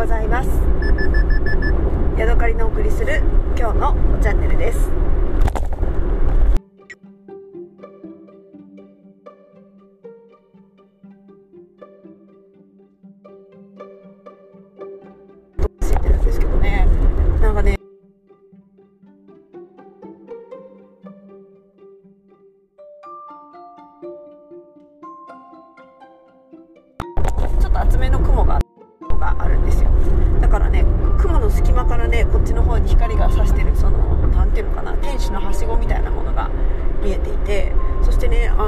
ございます。ヤドカリのお送りする今日のチャンネルです。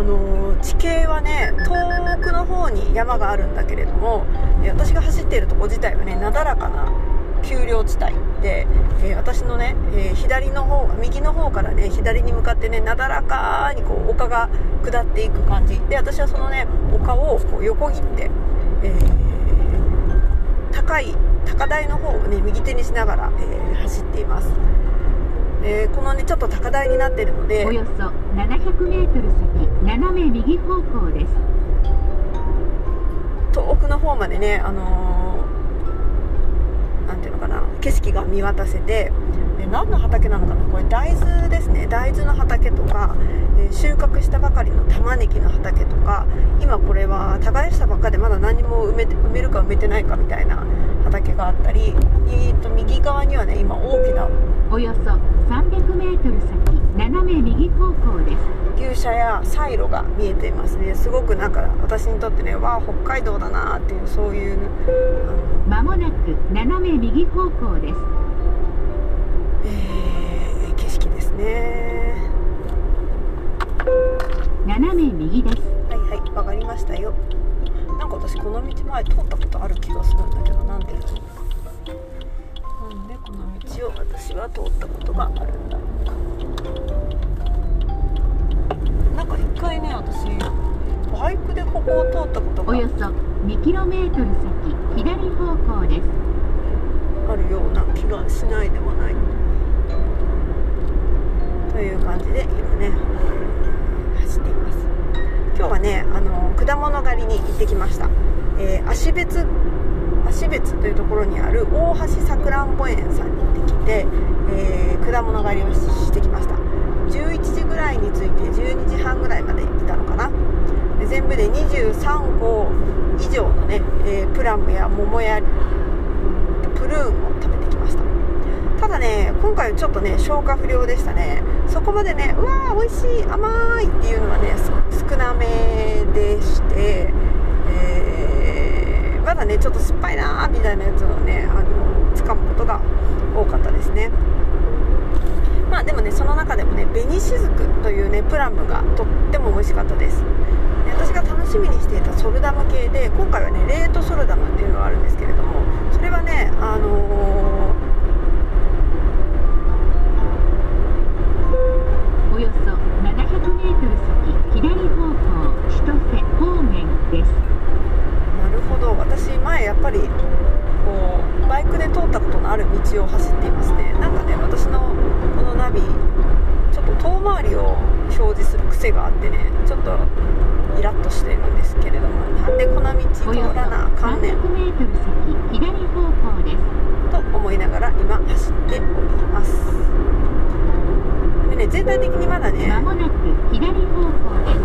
あの地形はね遠くの方に山があるんだけれども私が走っているとこ自体はねなだらかな丘陵地帯で、えー私のね、えー左の方右の方からね左に向かってねなだらかにこう丘が下っていく感じ。で私はそのね丘をこう横切って、えー高い高台の方をね右手にしながら、え走っています。でこのねちょっと高台になっているのでおよそ700メートル先斜め右方向です。遠くの方までね、あのーなんていうのかな景色が見渡せてで何の畑なのかなこれ大豆ですね。大豆の畑とか、えー収穫したばかりの玉ねぎの畑とか今これは耕したばっかでまだ何も埋めて埋めるか埋めてないかみたいな畑があったり、えー、と右側にはね今大きなおよそ300メートル先斜め右方向です。牛舎やサイロが見えていますね。すごくなんか私にとってねわあ北海道だなっていうそういうまもなく斜め右方向です。えー景色ですね斜め右です。はいはいわかりましたよ。なんか私この道前通ったことある気がするんだけどなんでだろう。なんでこの道を私は通ったことがあるんだろうか。なんか一回ね私バイクでここを通ったことがおよそ2キロメートル先左方向です。あるような気がしないでもない。という感じで今ね走っています。今日はねあの果物狩りに行ってきました、えー芦別芦別というところにある大橋さくらんぼ園さんに行ってきて、えー果物狩りをししてきました。11時ぐらいに着いて12時半ぐらいまで行ってたのかな。全部で23個以上のね、えープラムや桃やプルーンを食べてきましたただね今回ちょっとね消化不良でしたね。そこまでねうわー美味しい甘いっていうのはね少なめでして、えーまだねちょっと酸っぱいなーみたいなやつをねあの掴むことが多かったですね。まあでもねその中でもね紅しずくというねプラムがとっても美味しかったです。私が楽しみにしていたソルダム系で今回はね冷凍ソルダムっていうのがあるんですけれどもそれはねあのーおよそ700メートル先左方向千歳方面です。なるほど。私前やっぱりこうバイクで通ったことのある道を走っていますねなんかね私のこのナビちょっと遠回りを表示する癖があってねちょっとイラッとしているんですけれどもなんでこの道通らなあかんねん。300メートル先左方向です。と思いながら今走っておりますでね全体的にまだね。まもなく左方向です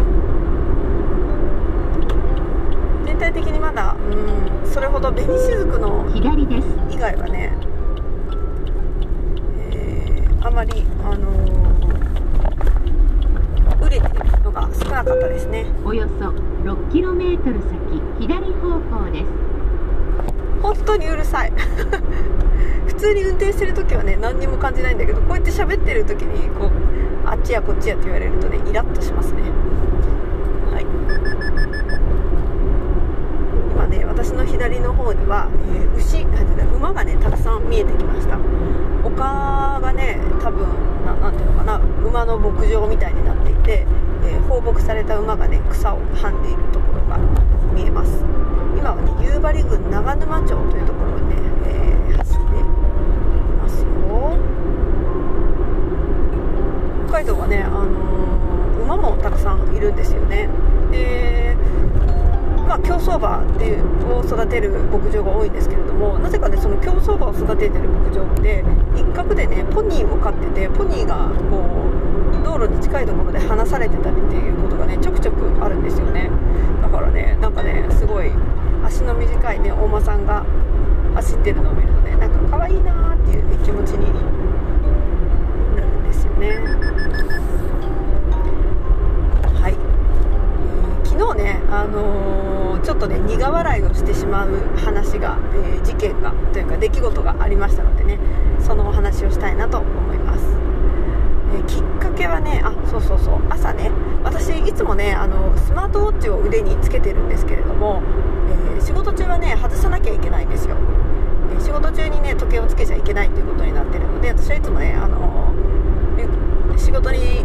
全体的にまだうんそれほど紅しずくの左です以外はね、えーあまり、あのー売れてるのが少なかったですね。およそ6キロメートル先左方向です。本当にうるさい。普通に運転してる時はね何にも感じないんだけどこうやって喋ってる時にこうあっちやこっちやって言われるとねイラッとしますね。はい。今ね私の左の方には、えー牛なんてう馬がねたくさん見えてきました。丘がね多分ななんていうのかな馬の牧場みたいになっていて、えー放牧された馬がね草をはんでいるところが見えます。今はね夕張郡長沼町というところをね、えー走っていますよ。北海道はね、あのー馬もたくさんいるんですよね。でまあ、競走馬ってを育てる牧場が多いんですけれどもなぜかねその競走馬を育ててる牧場って一角でねポニーを飼っててポニーがこう道路に近いところで離されてたりっていうことがねちょくちょくあるんですよね。だからねなんかねすごい足の短いねお馬さんが走ってるのを見るとねなんか可愛いなーっていう、ね、気持ちになるんですよねはい、えー昨日ね、あのーちょっとね苦笑いをしてしまう話が、えー事件がというか出来事がありましたのでねそのお話をしたいなと思います、えーきっかけはねあそうそうそう朝ね私いつもねあのスマートウォッチを腕につけてるんですけれども、え仕事中はね外さなきゃいけないんですよ。え仕事中にね時計をつけちゃいけないということになってるので私はいつもねあの仕事に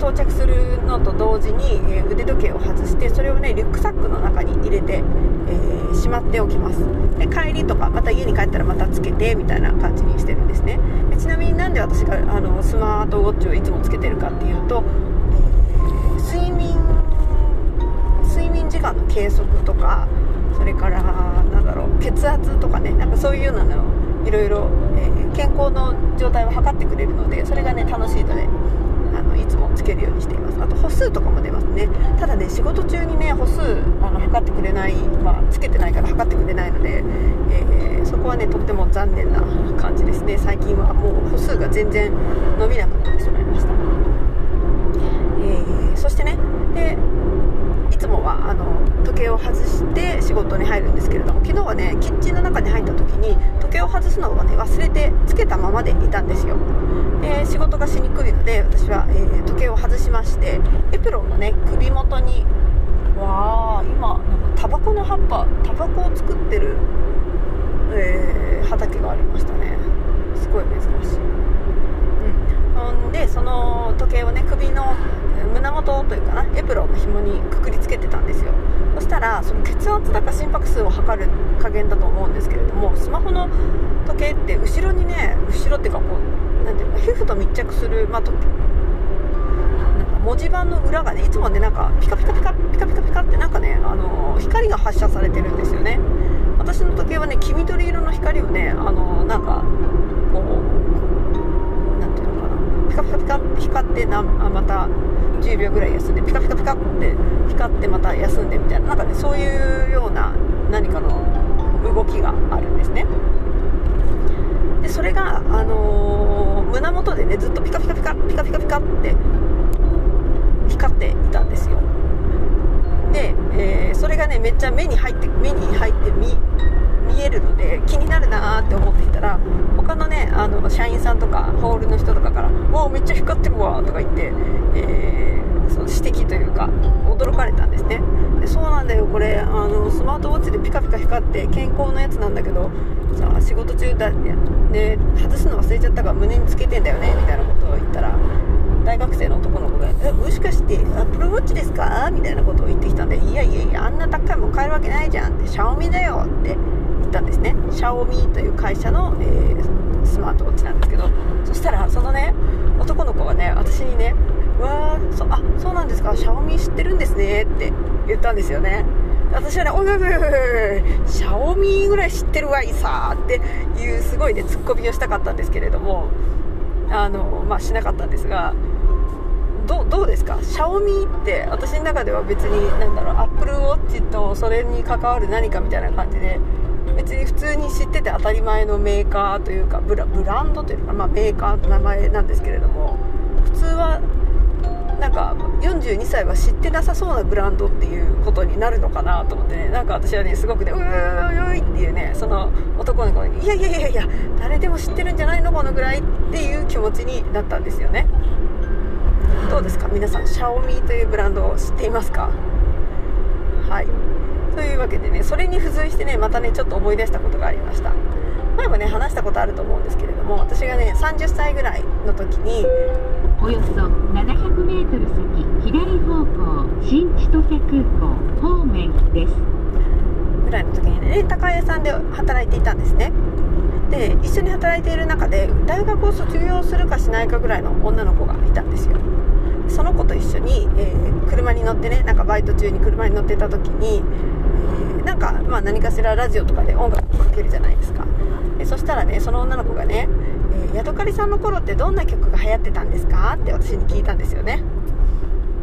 到着するのと同時に、えー腕時計を外してそれをねリュックサックの中に入れて、えーしまっておきます。で帰りとかまた家に帰ったらまたつけてみたいな感じにしてるんですね。でちなみになんで私があのスマートウォッチをいつもつけてるかっていうと、えー睡眠睡眠時間の計測とかそれからなんだろう血圧とかねなんかそういうのをいろいろ、えー健康の状態を測ってくれるのでそれがね楽しいので。つもつけるようにしています。あと歩数とかも出ますね。ただね仕事中にね歩数あの測ってくれない、まあ、つけてないから測ってくれないので、えーそこはねとっても残念な感じですね。最近はもう歩数が全然伸びなくなってしまいました。えーそしてねでつもはあの時計を外して仕事に入るんですけれども昨日はねキッチンの中に入った時に時計を外すのをね忘れてつけたままでいたんですよ。で仕事がしにくいので私は、えー時計を外しましてエプロンのね首元にわあ今なんかタバコの葉っぱタバコを作ってる、えー畑がありましたね。すごい珍しい。うん、ほんでその時計をね首の胸元というかなエプロンの紐にくくりつけてたんですよそしたらその血圧だか心拍数を測る加減だと思うんですけれどもスマホの時計って後ろにね後ろっていうかこうなんていうの皮膚と密着する、まあ、となんか文字盤の裏がねいつもねなんかピカピカピカピカピカピカってなんかね、あのー光が発射されてるんですよね。私の時計はね黄緑色の光をね、あのーなんかこうなんていうのかな。ピカピカピカって光ってなあまた10秒ぐらい休んでピカピカピカって光ってまた休んでみたいななんかねそういうような何かの動きがあるんですね。でそれが、あのー胸元でねずっとピカピカピカピカピカピカって光っていたんですよ。で、えーそれがねめっちゃ目に入って目に入って見見えるので気になるなーって思っていたら他のねあの社員さんとかホールの人とかから「おおめっちゃ光ってるわ」とか言って、えーその指摘というか驚かれたんですねでそうなんだよこれあのスマートウォッチでピカピカ光って健康のやつなんだけどさあ仕事中だね外すの忘れちゃったから胸につけてんだよねみたいなことを言ったら大学生の男の子が「えもしかしてアップルウォッチですか?」みたいなことを言ってきたんで「いやいやいやあんな高いもん買えるわけないじゃん」って「シャオミだよ」ってったんですね。シャオミという会社の、えースマートウォッチなんですけどそしたらそのね男の子がね私にね「うわーそあそうなんですかシャオミ知ってるんですね」って言ったんですよね。私はね、おいおいおいおい、シャオミぐらい知ってるわいさーっていうすごいね、ツッコミをしたかったんですけれども、あの、まあ、しなかったんですが、どうどうですか？シャオミって私の中では別に何だろうアップルウォッチとそれに関わる何かみたいな感じで別に普通に知ってて当たり前のメーカーというかブラブランドというか、まあ、メーカーの名前なんですけれども普通はなんか42歳は知ってなさそうなブランドっていうことになるのかなと思ってねなんか私はねすごくねうーいっていうねその男の子にいやいやいやいや誰でも知ってるんじゃないのこのぐらいっていう気持ちになったんですよね。どうですか？皆さんシャオミというブランドを知っていますか？はい。というわけでねそれに付随してねまたねちょっと思い出したことがありました。前もね話したことあると思うんですけれども私がね30歳ぐらいの時におよそ700メートル先左方向新千歳空港方面です。ぐらいの時にねレンタカー屋さんで働いていたんですね。で一緒に働いている中で大学を卒業するかしないかぐらいの女の子がいたんですよその子と一緒に、えー車に乗ってねなんかバイト中に車に乗ってた時に、ーなんか、まあ、何かしらラジオとかで音楽をかけるじゃないですか。でそしたらねその女の子がね「えーヤドカリさんの頃ってどんな曲が流行ってたんですか?」って私に聞いたんですよね。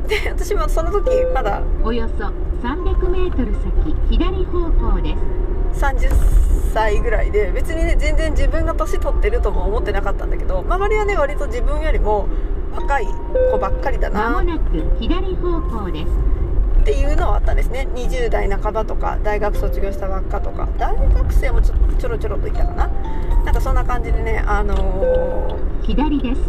で私もその時まだおよそ300メートル先左方向です。30歳ぐらいで別にね全然自分が年取ってるとも思ってなかったんだけど周りはね割と自分よりも若い子ばっかりだな。まもなく左方向です。っていうのはあったんですね。20代半ばとか大学卒業したばっかとか。大学生もちょちょろちょろといたかな。なんかそんな感じでねあのー左です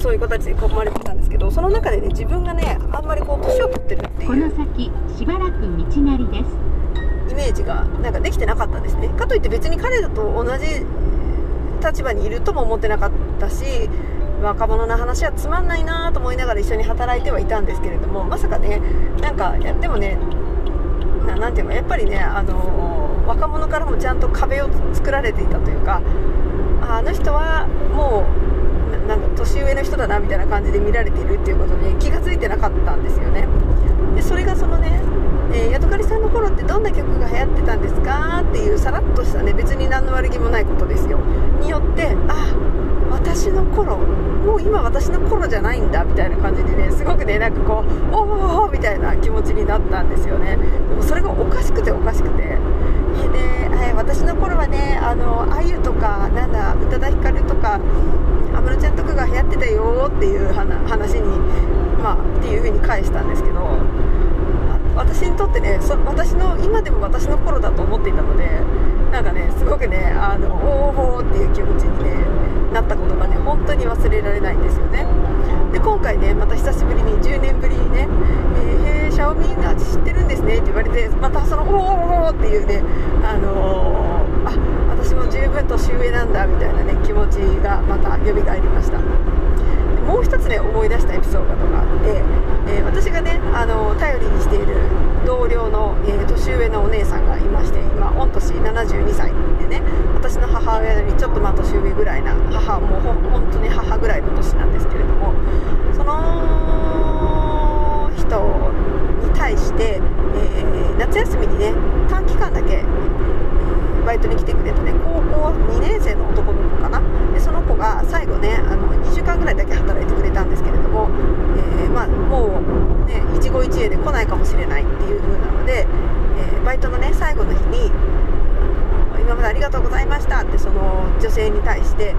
そういう子たちに囲まれてたんですけどその中でね自分がねあんまりこう年を取ってるってこのいう先しばらく道なりです。イメージがなんかできてなかったんですね。かといって別に彼らと同じ立場にいるとも思ってなかったし若者の話はつまんないなと思いながら一緒に働いてはいたんですけれどもまさかねなんかいやでもねななんていうのやっぱりね、あの若者からもちゃんと壁を作られていたというかああの人はもうななんか年上の人だなみたいな感じで見られているっていうことに気が付いてなかったんですよね。でそれがそのね、えー、ヤドカリさんの頃ってどんな曲が流行ってたんですかっていうさらっとしたね別に何の悪気もないことですよ。によってあ私の頃もう今私の頃じゃないんだみたいな感じでねすごくねなんかこうおーおみたいな気持ちになったんですよね。でもそれがおかしくておかしくて。で、えー私の頃はねあのあゆとかなんだ宇多田ヒカルとか安室ちゃんとかが流行ってたよっていう話にまあっていう風に返したんですけど。私にとってねそ私の今でも私の頃だと思っていたのでなんかねすごくねあのおーおっていう気持ちに、ね、なったことがね本当に忘れられないんですよね。で今回ねまた久しぶりに10年ぶりにね「えー、へーシャオミの味知ってるんですね」って言われてまたその「おーおーおっていうねあのーあ私も十分年上なんだみたいなね気持ちがまた蘇りました。もう一つね思い出したエピソードがあって、えー私がねあの頼りにして、えー年上のお姉さんがいまして今御年72歳でね私の母親よりちょっとまあ年上ぐらいな母もうほ本当に母ぐらいの年なんですけれどもその人に対して、えー夏休みにね短期間だけバイトに来てくれたね高校2年生の男の子かな。でその子が最後ねあの2週間ぐらいだけ働いてくれたんですけれども、えーまあ、もうね一期一会で来ないかもしれないっていう風なので、えーバイトのね最後の日に今までありがとうございましたってその女性に対して、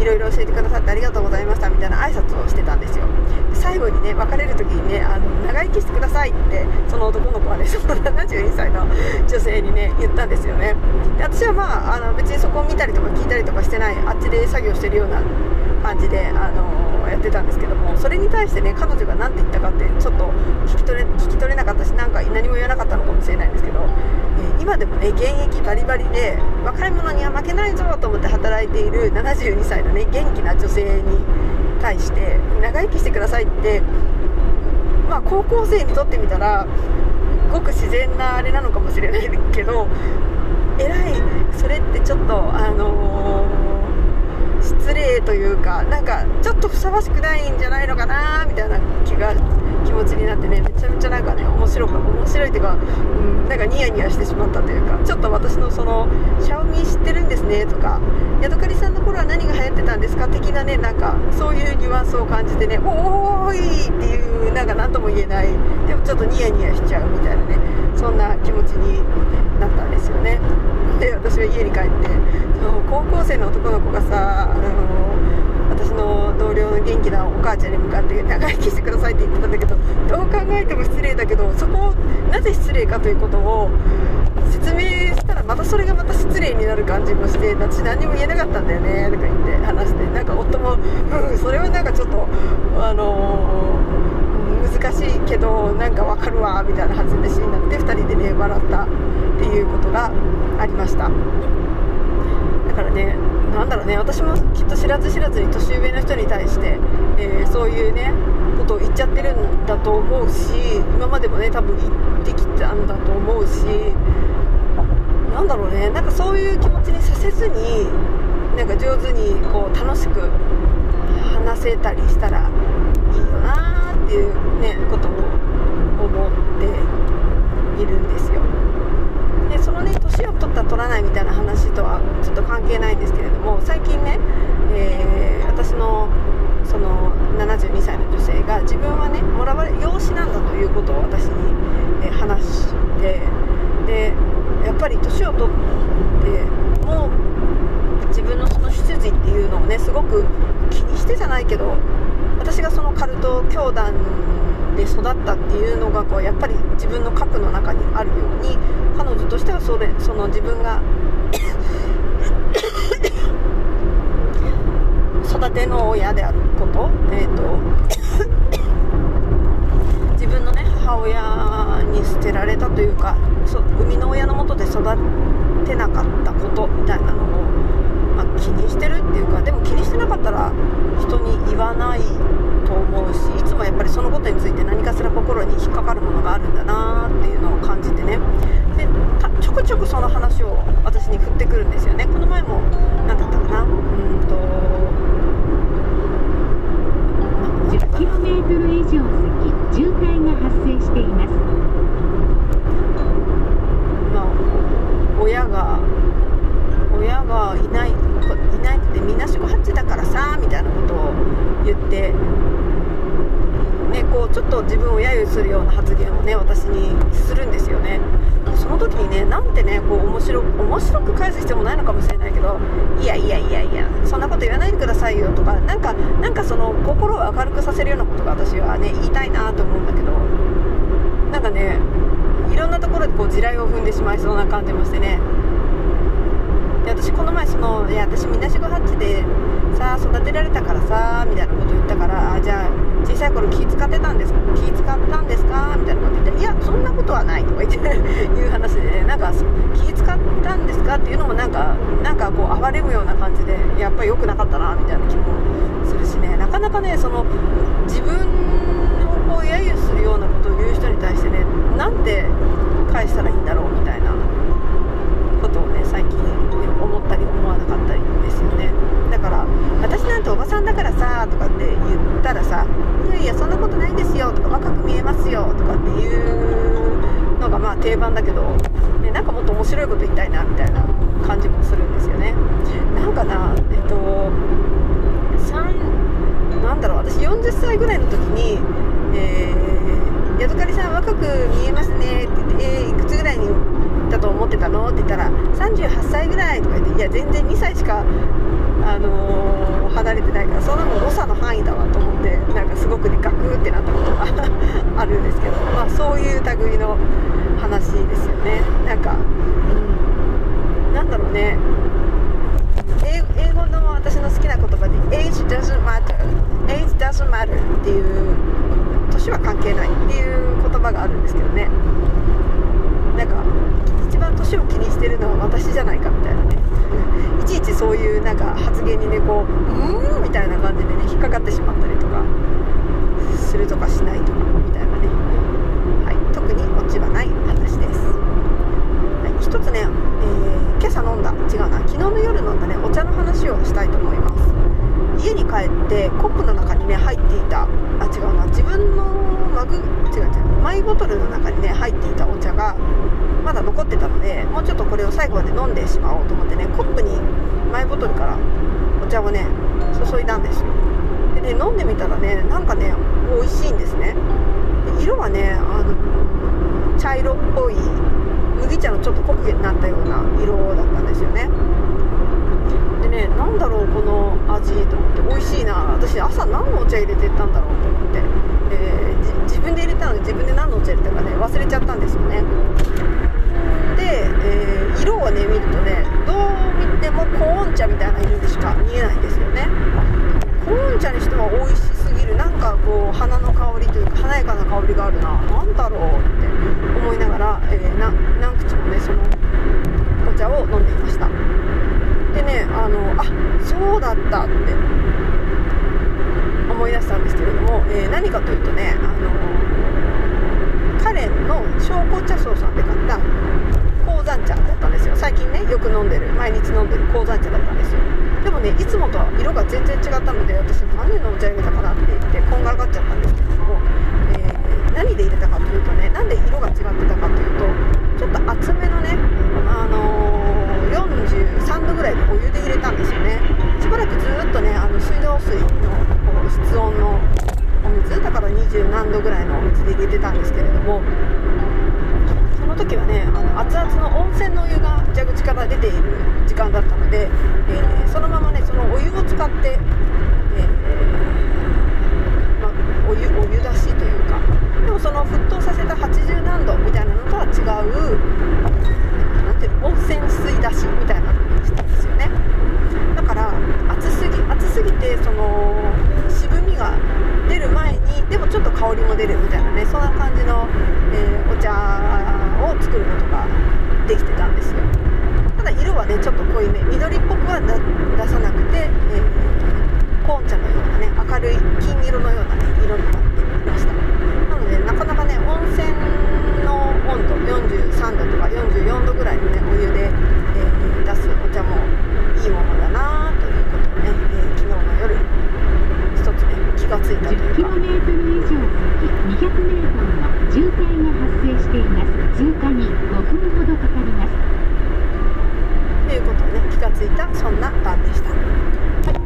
いろいろ教えてくださってありがとうございましたみたいな挨拶をしてたんですよ。で最後にね別れる時にねあの長生きしてくださいってその男の子はね その72歳の女性にね言ったんですよね。で私はまああの別にそこを見たりとか聞いたりとかしてないあっちで作業してるような感じであのやってたんですけどもそれに対してね彼女が何て言ったかってちょっと聞き取れ聞き取れなかったしなんか何も言わなかったのかもしれないんですけど、え今でもね現役バリバリで若い者には負けないぞと思って働いている72歳のね元気な女性に対して長生きしてくださいってまあ高校生にとってみたらごく自然なあれなのかもしれないけど偉いそれってちょっとあのー失礼というかなんかちょっとふさわしくないんじゃないのかなみたいな気が気持ちになってねめちゃめちゃなんかね面白か面白いっていうか、うん、なんかニヤニヤしてしまったというかちょっと私のその「シャオミ知ってるんですね」とか「ヤドカリさんの頃は何が流行ってたんですか?」的なねなんかそういうニュアンスを感じてね「おーい!」っていうなんか何とも言えないでもちょっとニヤニヤしちゃうみたいなねそんな気持ちになったんですよね。で私は家に帰ってその高校生の男の子がさあの私の同僚の元気なお母ちゃんに向かって長生きしてくださいって言ってたんだけどどう考えても失礼だけどそこをなぜ失礼かということを説明したらまたそれがまた失礼になる感じもして私何にも言えなかったんだよねとか言って話してなんか夫もうんそれはなんかちょっとあのけどなんかわかるわみたいな話になって2人でね笑ったっていうことがありました。だからねなんだろうね私もきっと知らず知らずに年上の人に対して、えーそういうねことを言っちゃってるんだと思うし今までもね多分言ってきたんだと思うしなんだろうねなんかそういう気持ちにさせずになんか上手にこう楽しく話せたりしたらいいよなーっていうねことをているんですよ。でそのね年を取った取らないみたいな話とはちょっと関係ないんですけれども最近ね、えー、私のその72歳の女性が自分はねもらわれ養子なんだということを私に、え話してでやっぱり年を取ってもう自分のその出自っていうのをねすごく気にしてじゃないけどがそのカルト教団で育ったっていうのがこうやっぱり自分の核の中にあるように彼女としてはそれその自分が育ての親であること,、えーと、自分のね母親に捨てられたというかそ生みの親のもとで育てなかったことみたいなのを、まあ、気にしてるっていうかでも気にしてなかったら人に言わないと思うしいつもやっぱりそのことについて何かしら心に引っかかるものがあるんだなっていうのを感じてね。でちょくちょくその話を私に振ってくるんですよね。この前も何だったかな？うんと 10km 以上先渋滞が発生しています。まあ親が親がいないいないってみんな四五八だからさみたいなことを言ってねこうちょっと自分を揶揄するような発言をね私にするんですよね。その時にねなんてねこう面白面白く返す必要もないのかもしれないけどいやいやいやいやそんなこと言わないでくださいよとかなんかなんかその心を明るくさせるようなことが私はね言いたいなと思うんだけどなんかねいろんなところでこう地雷を踏んでしまいそうな感じもしてね。で私この前そのいや私みなしごハッチでさあ育てられたからさみたいなこと言ったからあじゃあ小さい頃気使ってたんですか？気使ったんですか？みたいなこと言っていやそんなことはないとか言って いう話でねなんか気使ったんですか？っていうのもなんかなんかこう哀れむような感じでやっぱり良くなかったなみたいな気もするしね。なかなかねその自分をこう揶揄するようなことを言う人に対してねなんて返したらいいんだろうみたいなことをね最近思ったり思わなかったりですよねだから私なんておばさんだからさとかって言ったらさいやいやそんなことないですよとか若く見えますよとかっていうのがまあ定番だけど、ね、なんかもっと面白いこと言いたいなみたいな感じもするんですよね。なんかなえっと3なんだろう私40歳ぐらいの時にえー、ヤドカリさん若く見えますねって言って、えー、いくつぐらいにだと思ってたのって言ったら38歳ぐらいとか言っていや全然2歳しか、あのー、離れてないからそんなもん誤差の範囲だわと思ってなんかすごくねガクってなったことが あるんですけど、まあ、そういう類の話ですよね。なんか、うん、なんだろうね英語の私の好きな言葉で Age doesn't matter Age doesn't matter っていう年は関係ないっていう言葉があるんですけどね。なんか一番年を気にしてるのは私じゃないかみたいなね。いちいちそういうなんか発言にねこううーんみたいな感じでね引っかかってしまったりとかするとかしないとかみたいなね、はい、特にオチはない話です、はい、一つね、えー、今朝飲んだ。違うな。昨日の夜飲んだねお茶の話をしたいと思います。家に帰ってコップの中にね入っていた。あ違うな。自分のマグ違う違う。マイボトルの中にね入っていたお茶がまだ残ってたのでもうちょっとこれを最後まで飲んでしまおうと思ってねコップにマイボトルからお茶をね注いだんですよ。でね飲んでみたらねなんかね美味しいんですね。で色はねあの茶色っぽい麦茶のちょっと濃くなったような色だったんですよね。ねなんだろうこの味と思って美味しいな。私朝何のお茶入れてったんだろうと思って、えー、自分で入れたので自分で何のお茶入れたかね忘れちゃったんですよね。で、えー、色をね見るとねどう見てもコーン茶みたいな色でしか見えないんですよね。コーン茶にしては美味しすぎる。なんかこう花の香りというか華やかな香りがあるな。何だろうって思いながら、えー、な何口もねそのお茶を飲んでいましたでねあのあそうだったって思い出したんですけれども、えー、何かというとねあのカレンの小紅茶荘さんで買った鉱山茶だったんですよ最近ねよく飲んでる毎日飲んでる鉱山茶だったんですよでもねいつもとは色が全然違ったので私何のお茶入れたかなって言ってこんがらがっちゃったんですけれどもしてたんですけれどもその時はねあの熱々の温泉のお湯が蛇口から出ている時間だったので、えー、そのままねそのお湯を使って、えー、まあ、お湯お湯出しというかでもその沸騰させた80何度みたいなのとは違うなんて温泉水出しみたいなのにしたんですよね。だから熱すぎ熱すぎてそのが出る前にでもちょっと香りも出るみたいなねそんな感じの、えー、お茶を作ることができてたんですよ。ただ色はねちょっと濃いめ緑っぽくは出さなくて、えー、コーン茶のようなね明るい金色のような、ね、色になっていましたなのでなかなかね温泉の温度43度とか44度ぐらいのねお湯で、えー、出すお茶もいいものだなということをね、えー、昨日の夜一つね気がついたというか 10km 以上先 200m の渋滞が発生しています通過に5分ほどかかりますということをね気がついたそんな晩でした、はい、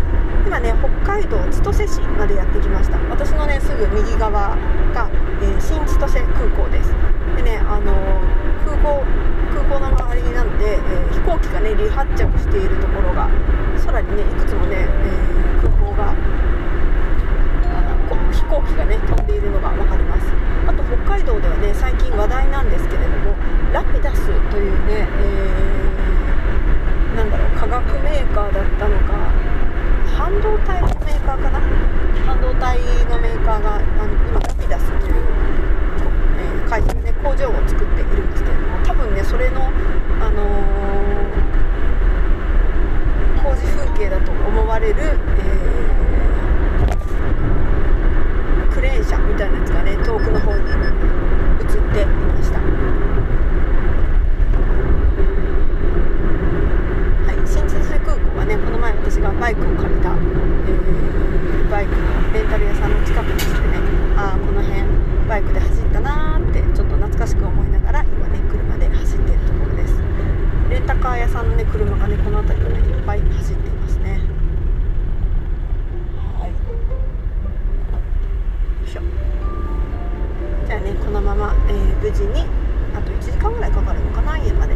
今ね北海道千歳市までやってきました私のねすぐ右側が、えー、新千歳空港ですでねあのー、空港空港の周りなので、えー、飛行機がね離発着しているところが空にねいくつもね、え空港が飛行機がね飛んでいるのが分かりますあと北海道ではね最近話題なんですけれどもラピダスというね、えー、なんだろう化学メーカーだったのか半導体のメーカーかな？半導体のメーカーがあの今ラピダスという、えー、会社でね工場を作っているんですけれども多分ねそれのあのー、工事風景だと思われる、えークレーン車みたいなやつがね遠くの方に映っていましたはい新千歳空港はねこの前私がバイクを借りた、えー、バイクのレンタル屋さんの近くにしてね。ああこの辺バイクで走ったなーってちょっと懐かしく思いながら今ね車で走っているところです。レンタカー屋さんのね車がねこの辺りをねいっぱい走っています。ねはい。よいしょ。じゃあねこのまま、えー、無事にあと1時間ぐらいかかるのかな？家まで。